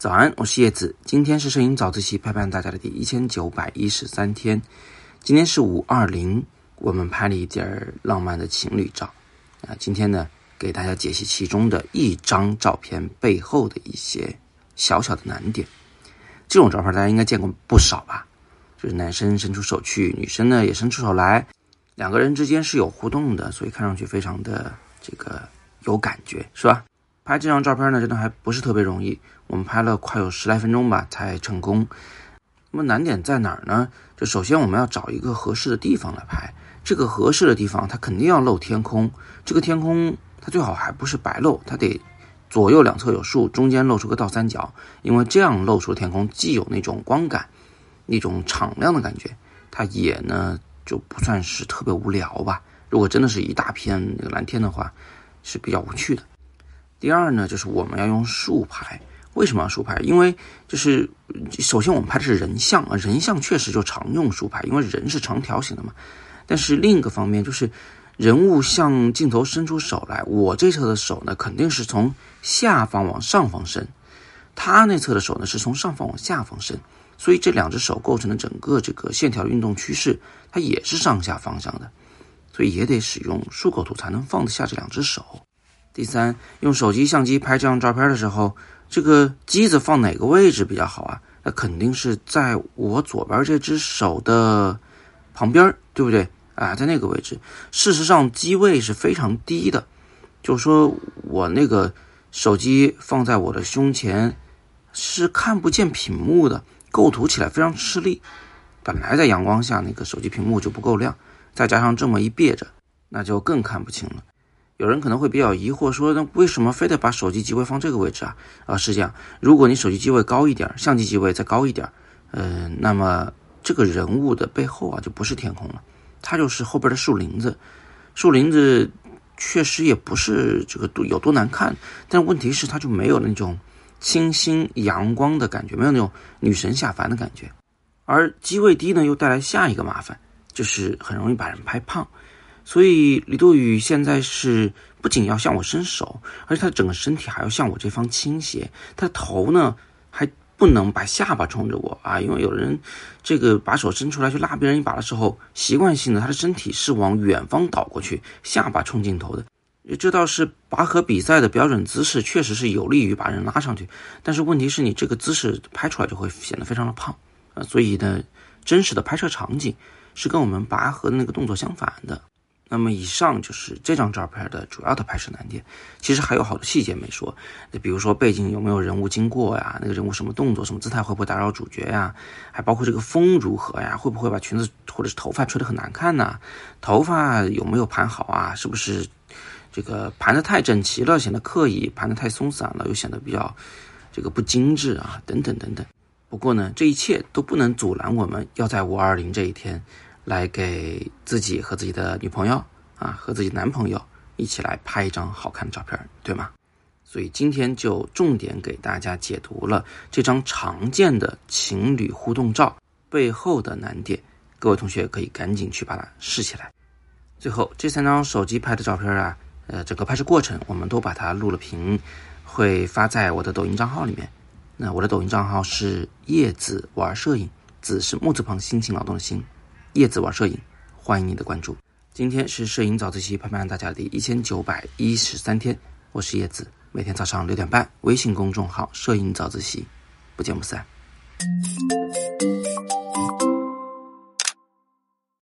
早安，我是叶子。今天是摄影早自习陪伴大家的第一千九百一十三天。今天是五二零，我们拍了一点浪漫的情侣照啊。今天呢，给大家解析其中的一张照片背后的一些小小的难点。这种照片大家应该见过不少吧？就是男生伸出手去，女生呢也伸出手来，两个人之间是有互动的，所以看上去非常的这个有感觉，是吧？拍这张照片呢，真的还不是特别容易。我们拍了快有十来分钟吧，才成功。那么难点在哪儿呢？就首先我们要找一个合适的地方来拍。这个合适的地方，它肯定要露天空。这个天空，它最好还不是白露，它得左右两侧有树，中间露出个倒三角。因为这样露出天空，既有那种光感，那种敞亮的感觉，它也呢就不算是特别无聊吧。如果真的是一大片那个蓝天的话，是比较无趣的。第二呢，就是我们要用竖拍。为什么要竖拍？因为就是首先我们拍的是人像啊，人像确实就常用竖拍，因为人是长条形的嘛。但是另一个方面就是，人物向镜头伸出手来，我这侧的手呢肯定是从下方往上方伸，他那侧的手呢是从上方往下方伸，所以这两只手构成的整个这个线条运动趋势，它也是上下方向的，所以也得使用竖构图才能放得下这两只手。第三，用手机相机拍这张照片的时候，这个机子放哪个位置比较好啊？那肯定是在我左边这只手的旁边，对不对啊？在那个位置。事实上，机位是非常低的，就是说我那个手机放在我的胸前是看不见屏幕的，构图起来非常吃力。本来在阳光下那个手机屏幕就不够亮，再加上这么一别着，那就更看不清了。有人可能会比较疑惑，说那为什么非得把手机机位放这个位置啊？啊，是这样，如果你手机机位高一点，相机机位再高一点，嗯，那么这个人物的背后啊就不是天空了，它就是后边的树林子。树林子确实也不是这个有多难看，但问题是它就没有那种清新阳光的感觉，没有那种女神下凡的感觉。而机位低呢，又带来下一个麻烦，就是很容易把人拍胖。所以李多宇现在是不仅要向我伸手，而且他整个身体还要向我这方倾斜。他的头呢还不能把下巴冲着我啊，因为有人这个把手伸出来去拉别人一把的时候，习惯性的他的身体是往远方倒过去，下巴冲镜头的。这倒是拔河比赛的标准姿势，确实是有利于把人拉上去。但是问题是你这个姿势拍出来就会显得非常的胖啊，所以呢，真实的拍摄场景是跟我们拔河的那个动作相反的。那么以上就是这张照片的主要的拍摄难点，其实还有好多细节没说，比如说背景有没有人物经过呀，那个人物什么动作、什么姿态会不会打扰主角呀，还包括这个风如何呀，会不会把裙子或者是头发吹得很难看呢？头发有没有盘好啊？是不是这个盘得太整齐了，显得刻意；盘得太松散了，又显得比较这个不精致啊？等等等等。不过呢，这一切都不能阻拦我们要在五二零这一天。来给自己和自己的女朋友啊，和自己男朋友一起来拍一张好看的照片，对吗？所以今天就重点给大家解读了这张常见的情侣互动照背后的难点，各位同学可以赶紧去把它试起来。最后，这三张手机拍的照片啊，呃，整个拍摄过程我们都把它录了屏，会发在我的抖音账号里面。那我的抖音账号是叶子玩摄影，子是木字旁辛勤劳动的辛。叶子玩摄影，欢迎你的关注。今天是摄影早自习陪伴大家的第一千九百一十三天，我是叶子，每天早上六点半，微信公众号“摄影早自习”，不见不散。